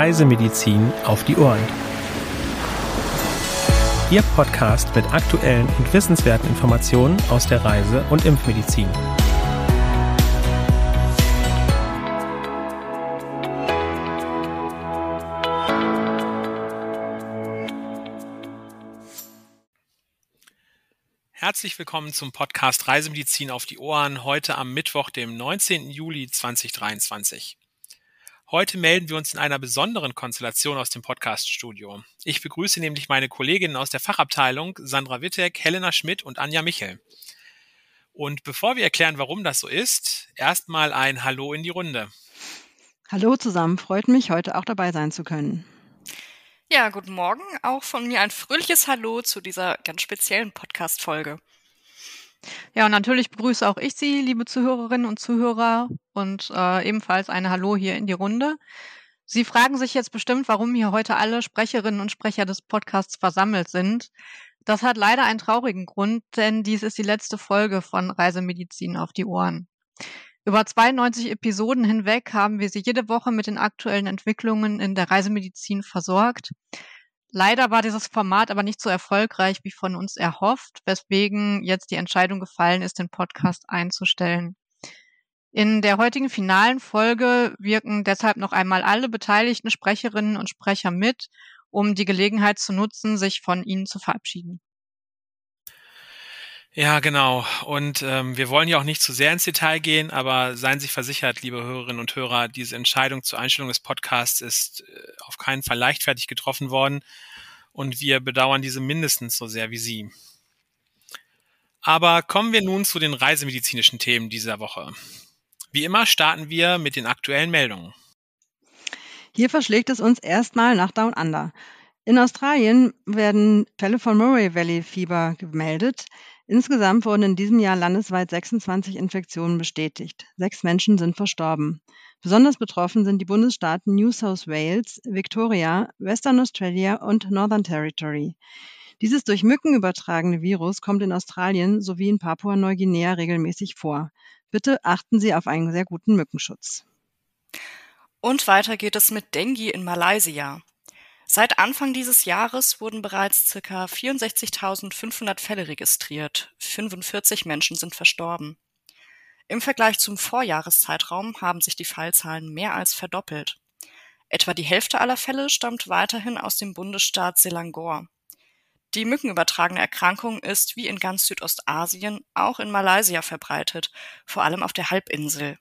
Reisemedizin auf die Ohren. Ihr Podcast mit aktuellen und wissenswerten Informationen aus der Reise- und Impfmedizin. Herzlich willkommen zum Podcast Reisemedizin auf die Ohren, heute am Mittwoch, dem 19. Juli 2023. Heute melden wir uns in einer besonderen Konstellation aus dem Podcast-Studio. Ich begrüße nämlich meine Kolleginnen aus der Fachabteilung, Sandra Wittek, Helena Schmidt und Anja Michel. Und bevor wir erklären, warum das so ist, erstmal ein Hallo in die Runde. Hallo zusammen, freut mich, heute auch dabei sein zu können. Ja, guten Morgen. Auch von mir ein fröhliches Hallo zu dieser ganz speziellen Podcast-Folge. Ja, und natürlich begrüße auch ich Sie, liebe Zuhörerinnen und Zuhörer, und äh, ebenfalls ein Hallo hier in die Runde. Sie fragen sich jetzt bestimmt, warum hier heute alle Sprecherinnen und Sprecher des Podcasts versammelt sind. Das hat leider einen traurigen Grund, denn dies ist die letzte Folge von Reisemedizin auf die Ohren. Über 92 Episoden hinweg haben wir Sie jede Woche mit den aktuellen Entwicklungen in der Reisemedizin versorgt. Leider war dieses Format aber nicht so erfolgreich wie von uns erhofft, weswegen jetzt die Entscheidung gefallen ist, den Podcast einzustellen. In der heutigen finalen Folge wirken deshalb noch einmal alle beteiligten Sprecherinnen und Sprecher mit, um die Gelegenheit zu nutzen, sich von Ihnen zu verabschieden. Ja, genau. Und ähm, wir wollen ja auch nicht zu sehr ins Detail gehen, aber seien Sie versichert, liebe Hörerinnen und Hörer, diese Entscheidung zur Einstellung des Podcasts ist äh, auf keinen Fall leichtfertig getroffen worden und wir bedauern diese mindestens so sehr wie Sie. Aber kommen wir nun zu den reisemedizinischen Themen dieser Woche. Wie immer starten wir mit den aktuellen Meldungen. Hier verschlägt es uns erstmal nach Down Under. In Australien werden Fälle von Murray Valley Fieber gemeldet. Insgesamt wurden in diesem Jahr landesweit 26 Infektionen bestätigt. Sechs Menschen sind verstorben. Besonders betroffen sind die Bundesstaaten New South Wales, Victoria, Western Australia und Northern Territory. Dieses durch Mücken übertragene Virus kommt in Australien sowie in Papua-Neuguinea regelmäßig vor. Bitte achten Sie auf einen sehr guten Mückenschutz. Und weiter geht es mit Dengue in Malaysia. Seit Anfang dieses Jahres wurden bereits ca. 64.500 Fälle registriert, 45 Menschen sind verstorben. Im Vergleich zum Vorjahreszeitraum haben sich die Fallzahlen mehr als verdoppelt. Etwa die Hälfte aller Fälle stammt weiterhin aus dem Bundesstaat Selangor. Die mückenübertragene Erkrankung ist wie in ganz Südostasien auch in Malaysia verbreitet, vor allem auf der Halbinsel.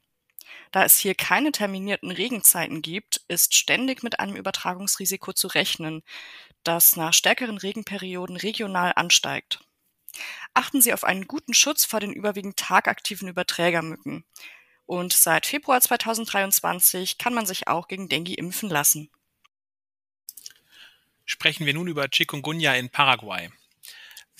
Da es hier keine terminierten Regenzeiten gibt, ist ständig mit einem Übertragungsrisiko zu rechnen, das nach stärkeren Regenperioden regional ansteigt. Achten Sie auf einen guten Schutz vor den überwiegend tagaktiven Überträgermücken. Und seit Februar 2023 kann man sich auch gegen Dengue impfen lassen. Sprechen wir nun über Chikungunya in Paraguay.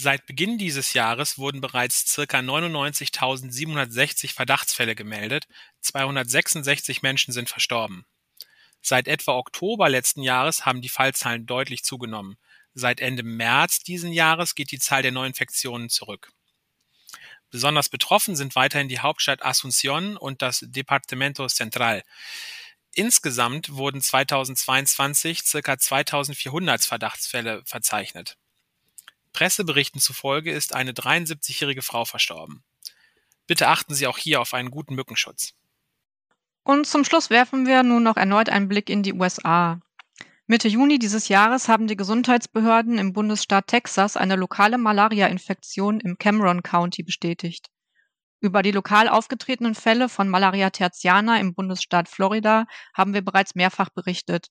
Seit Beginn dieses Jahres wurden bereits circa 99.760 Verdachtsfälle gemeldet, 266 Menschen sind verstorben. Seit etwa Oktober letzten Jahres haben die Fallzahlen deutlich zugenommen. Seit Ende März diesen Jahres geht die Zahl der Neuinfektionen zurück. Besonders betroffen sind weiterhin die Hauptstadt Asunción und das Departamento Central. Insgesamt wurden 2022 circa 2400 Verdachtsfälle verzeichnet. Presseberichten zufolge ist eine 73-jährige Frau verstorben. Bitte achten Sie auch hier auf einen guten Mückenschutz. Und zum Schluss werfen wir nun noch erneut einen Blick in die USA. Mitte Juni dieses Jahres haben die Gesundheitsbehörden im Bundesstaat Texas eine lokale Malaria-Infektion im Cameron County bestätigt. Über die lokal aufgetretenen Fälle von Malaria tertiana im Bundesstaat Florida haben wir bereits mehrfach berichtet.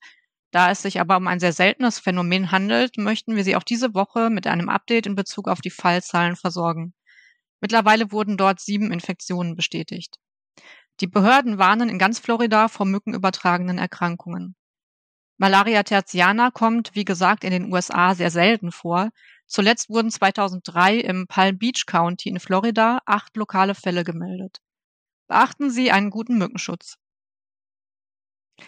Da es sich aber um ein sehr seltenes Phänomen handelt, möchten wir Sie auch diese Woche mit einem Update in Bezug auf die Fallzahlen versorgen. Mittlerweile wurden dort sieben Infektionen bestätigt. Die Behörden warnen in ganz Florida vor mückenübertragenen Erkrankungen. Malaria tertiana kommt, wie gesagt, in den USA sehr selten vor. Zuletzt wurden 2003 im Palm Beach County in Florida acht lokale Fälle gemeldet. Beachten Sie einen guten Mückenschutz.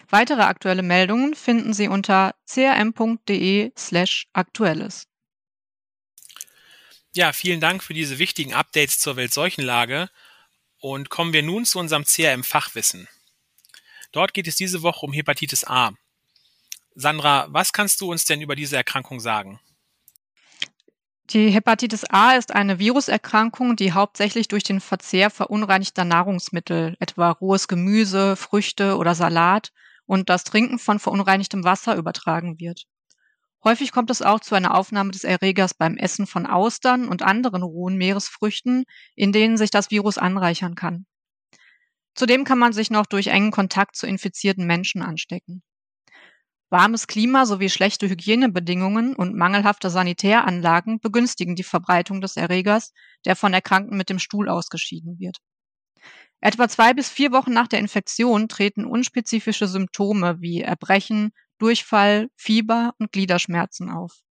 Weitere aktuelle Meldungen finden Sie unter crm.de/aktuelles. Ja, vielen Dank für diese wichtigen Updates zur Weltseuchenlage und kommen wir nun zu unserem CRM Fachwissen. Dort geht es diese Woche um Hepatitis A. Sandra, was kannst du uns denn über diese Erkrankung sagen? Die Hepatitis A ist eine Viruserkrankung, die hauptsächlich durch den Verzehr verunreinigter Nahrungsmittel, etwa rohes Gemüse, Früchte oder Salat, und das Trinken von verunreinigtem Wasser übertragen wird. Häufig kommt es auch zu einer Aufnahme des Erregers beim Essen von Austern und anderen rohen Meeresfrüchten, in denen sich das Virus anreichern kann. Zudem kann man sich noch durch engen Kontakt zu infizierten Menschen anstecken. Warmes Klima sowie schlechte Hygienebedingungen und mangelhafte Sanitäranlagen begünstigen die Verbreitung des Erregers, der von Erkrankten mit dem Stuhl ausgeschieden wird. Etwa zwei bis vier Wochen nach der Infektion treten unspezifische Symptome wie Erbrechen, Durchfall, Fieber und Gliederschmerzen auf.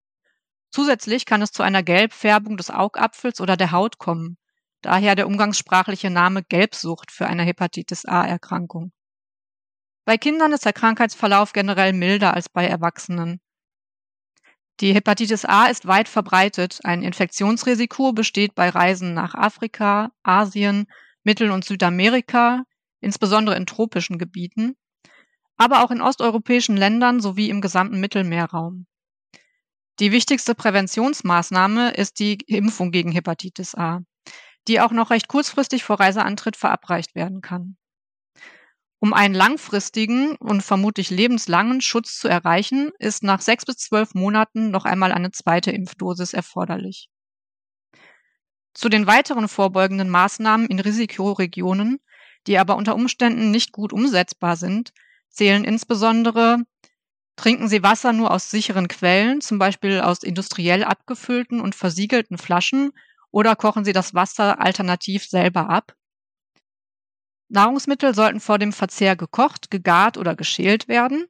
Zusätzlich kann es zu einer Gelbfärbung des Augapfels oder der Haut kommen, daher der umgangssprachliche Name Gelbsucht für eine Hepatitis A-Erkrankung. Bei Kindern ist der Krankheitsverlauf generell milder als bei Erwachsenen. Die Hepatitis A ist weit verbreitet. Ein Infektionsrisiko besteht bei Reisen nach Afrika, Asien, Mittel- und Südamerika, insbesondere in tropischen Gebieten, aber auch in osteuropäischen Ländern sowie im gesamten Mittelmeerraum. Die wichtigste Präventionsmaßnahme ist die Impfung gegen Hepatitis A, die auch noch recht kurzfristig vor Reiseantritt verabreicht werden kann. Um einen langfristigen und vermutlich lebenslangen Schutz zu erreichen, ist nach sechs bis zwölf Monaten noch einmal eine zweite Impfdosis erforderlich. Zu den weiteren vorbeugenden Maßnahmen in Risikoregionen, die aber unter Umständen nicht gut umsetzbar sind, zählen insbesondere Trinken Sie Wasser nur aus sicheren Quellen, zum Beispiel aus industriell abgefüllten und versiegelten Flaschen, oder kochen Sie das Wasser alternativ selber ab. Nahrungsmittel sollten vor dem Verzehr gekocht, gegart oder geschält werden.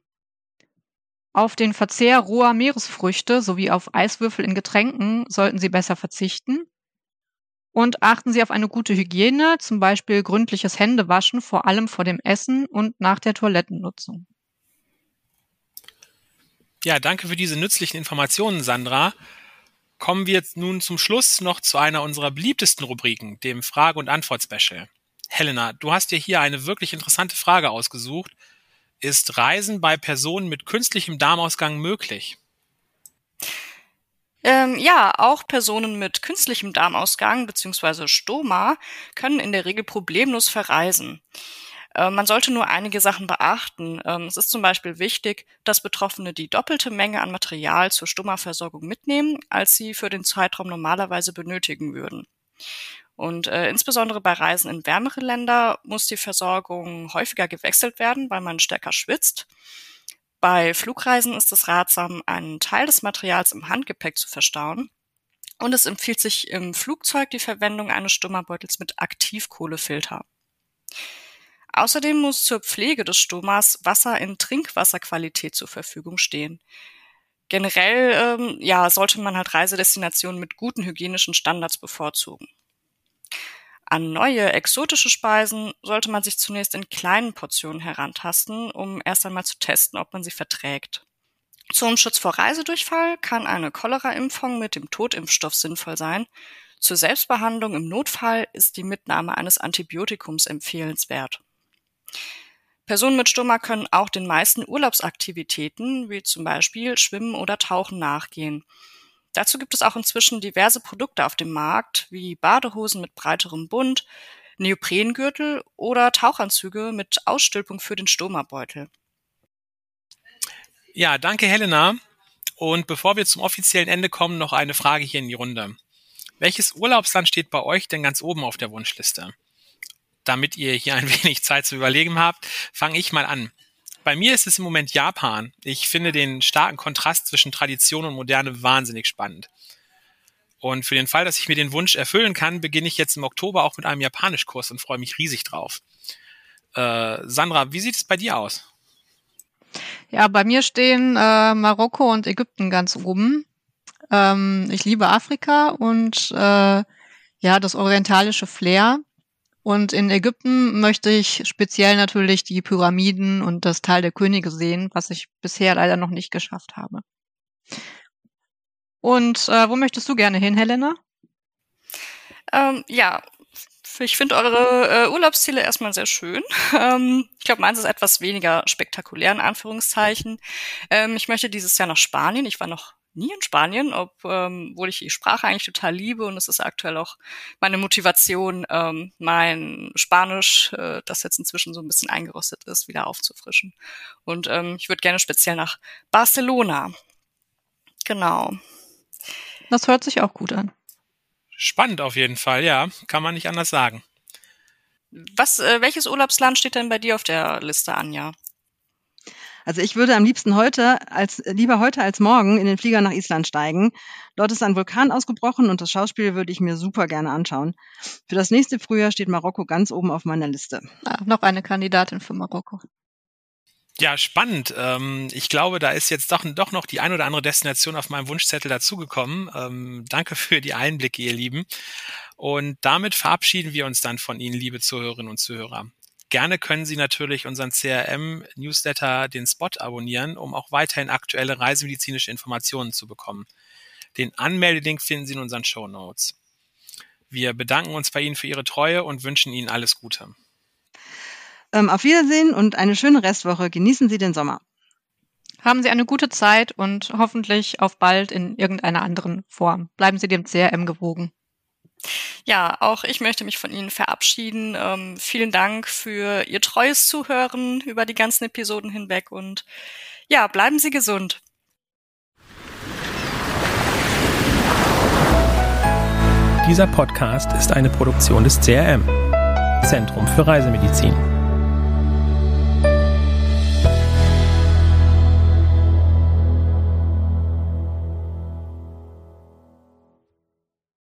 Auf den Verzehr roher Meeresfrüchte sowie auf Eiswürfel in Getränken sollten Sie besser verzichten. Und achten Sie auf eine gute Hygiene, zum Beispiel gründliches Händewaschen, vor allem vor dem Essen und nach der Toilettennutzung. Ja, danke für diese nützlichen Informationen, Sandra. Kommen wir jetzt nun zum Schluss noch zu einer unserer beliebtesten Rubriken, dem Frage- und Antwort-Special. Helena, du hast dir hier eine wirklich interessante Frage ausgesucht. Ist Reisen bei Personen mit künstlichem Darmausgang möglich? Ähm, ja, auch Personen mit künstlichem Darmausgang bzw. Stoma können in der Regel problemlos verreisen. Äh, man sollte nur einige Sachen beachten. Ähm, es ist zum Beispiel wichtig, dass Betroffene die doppelte Menge an Material zur Stoma-Versorgung mitnehmen, als sie für den Zeitraum normalerweise benötigen würden. Und äh, insbesondere bei Reisen in wärmere Länder muss die Versorgung häufiger gewechselt werden, weil man stärker schwitzt. Bei Flugreisen ist es ratsam, einen Teil des Materials im Handgepäck zu verstauen. Und es empfiehlt sich im Flugzeug die Verwendung eines Stummerbeutels mit Aktivkohlefilter. Außerdem muss zur Pflege des Stomas Wasser in Trinkwasserqualität zur Verfügung stehen. Generell ähm, ja, sollte man halt Reisedestinationen mit guten hygienischen Standards bevorzugen. An neue exotische Speisen sollte man sich zunächst in kleinen Portionen herantasten, um erst einmal zu testen, ob man sie verträgt. Zum Schutz vor Reisedurchfall kann eine Cholera-Impfung mit dem Totimpfstoff sinnvoll sein. Zur Selbstbehandlung im Notfall ist die Mitnahme eines Antibiotikums empfehlenswert. Personen mit Stoma können auch den meisten Urlaubsaktivitäten, wie zum Beispiel Schwimmen oder Tauchen, nachgehen. Dazu gibt es auch inzwischen diverse Produkte auf dem Markt, wie Badehosen mit breiterem Bund, Neoprengürtel oder Tauchanzüge mit Ausstülpung für den Stomabeutel. Ja, danke Helena. Und bevor wir zum offiziellen Ende kommen, noch eine Frage hier in die Runde. Welches Urlaubsland steht bei euch denn ganz oben auf der Wunschliste? Damit ihr hier ein wenig Zeit zu überlegen habt, fange ich mal an. Bei mir ist es im Moment Japan. Ich finde den starken Kontrast zwischen Tradition und Moderne wahnsinnig spannend. Und für den Fall, dass ich mir den Wunsch erfüllen kann, beginne ich jetzt im Oktober auch mit einem Japanischkurs und freue mich riesig drauf. Äh, Sandra, wie sieht es bei dir aus? Ja, bei mir stehen äh, Marokko und Ägypten ganz oben. Ähm, ich liebe Afrika und äh, ja, das orientalische Flair. Und in Ägypten möchte ich speziell natürlich die Pyramiden und das Tal der Könige sehen, was ich bisher leider noch nicht geschafft habe. Und äh, wo möchtest du gerne hin, Helena? Ähm, ja, Ich finde eure äh, Urlaubsziele erstmal sehr schön. Ähm, ich glaube, meins ist etwas weniger spektakulär in Anführungszeichen. Ähm, ich möchte dieses Jahr nach Spanien. Ich war noch nie in Spanien, obwohl ähm, ich die Sprache eigentlich total liebe und es ist aktuell auch meine Motivation, ähm, mein Spanisch, äh, das jetzt inzwischen so ein bisschen eingerostet ist, wieder aufzufrischen. Und ähm, ich würde gerne speziell nach Barcelona. Genau. Das hört sich auch gut an. Spannend auf jeden Fall, ja, kann man nicht anders sagen. Was, äh, welches Urlaubsland steht denn bei dir auf der Liste, Anja? Also ich würde am liebsten heute als lieber heute als morgen in den Flieger nach Island steigen. Dort ist ein Vulkan ausgebrochen und das Schauspiel würde ich mir super gerne anschauen. Für das nächste Frühjahr steht Marokko ganz oben auf meiner Liste. Ah, noch eine Kandidatin für Marokko. Ja, spannend. Ähm, ich glaube, da ist jetzt doch, doch noch die ein oder andere Destination auf meinem Wunschzettel dazugekommen. Ähm, danke für die Einblicke, ihr Lieben. Und damit verabschieden wir uns dann von Ihnen, liebe Zuhörerinnen und Zuhörer. Gerne können Sie natürlich unseren CRM-Newsletter, den Spot, abonnieren, um auch weiterhin aktuelle reisemedizinische Informationen zu bekommen. Den Anmeldelink finden Sie in unseren Show Notes. Wir bedanken uns bei Ihnen für Ihre Treue und wünschen Ihnen alles Gute. Ähm, auf Wiedersehen und eine schöne Restwoche. Genießen Sie den Sommer. Haben Sie eine gute Zeit und hoffentlich auf bald in irgendeiner anderen Form. Bleiben Sie dem CRM gewogen. Ja, auch ich möchte mich von Ihnen verabschieden. Ähm, vielen Dank für Ihr treues Zuhören über die ganzen Episoden hinweg und ja, bleiben Sie gesund. Dieser Podcast ist eine Produktion des CRM, Zentrum für Reisemedizin.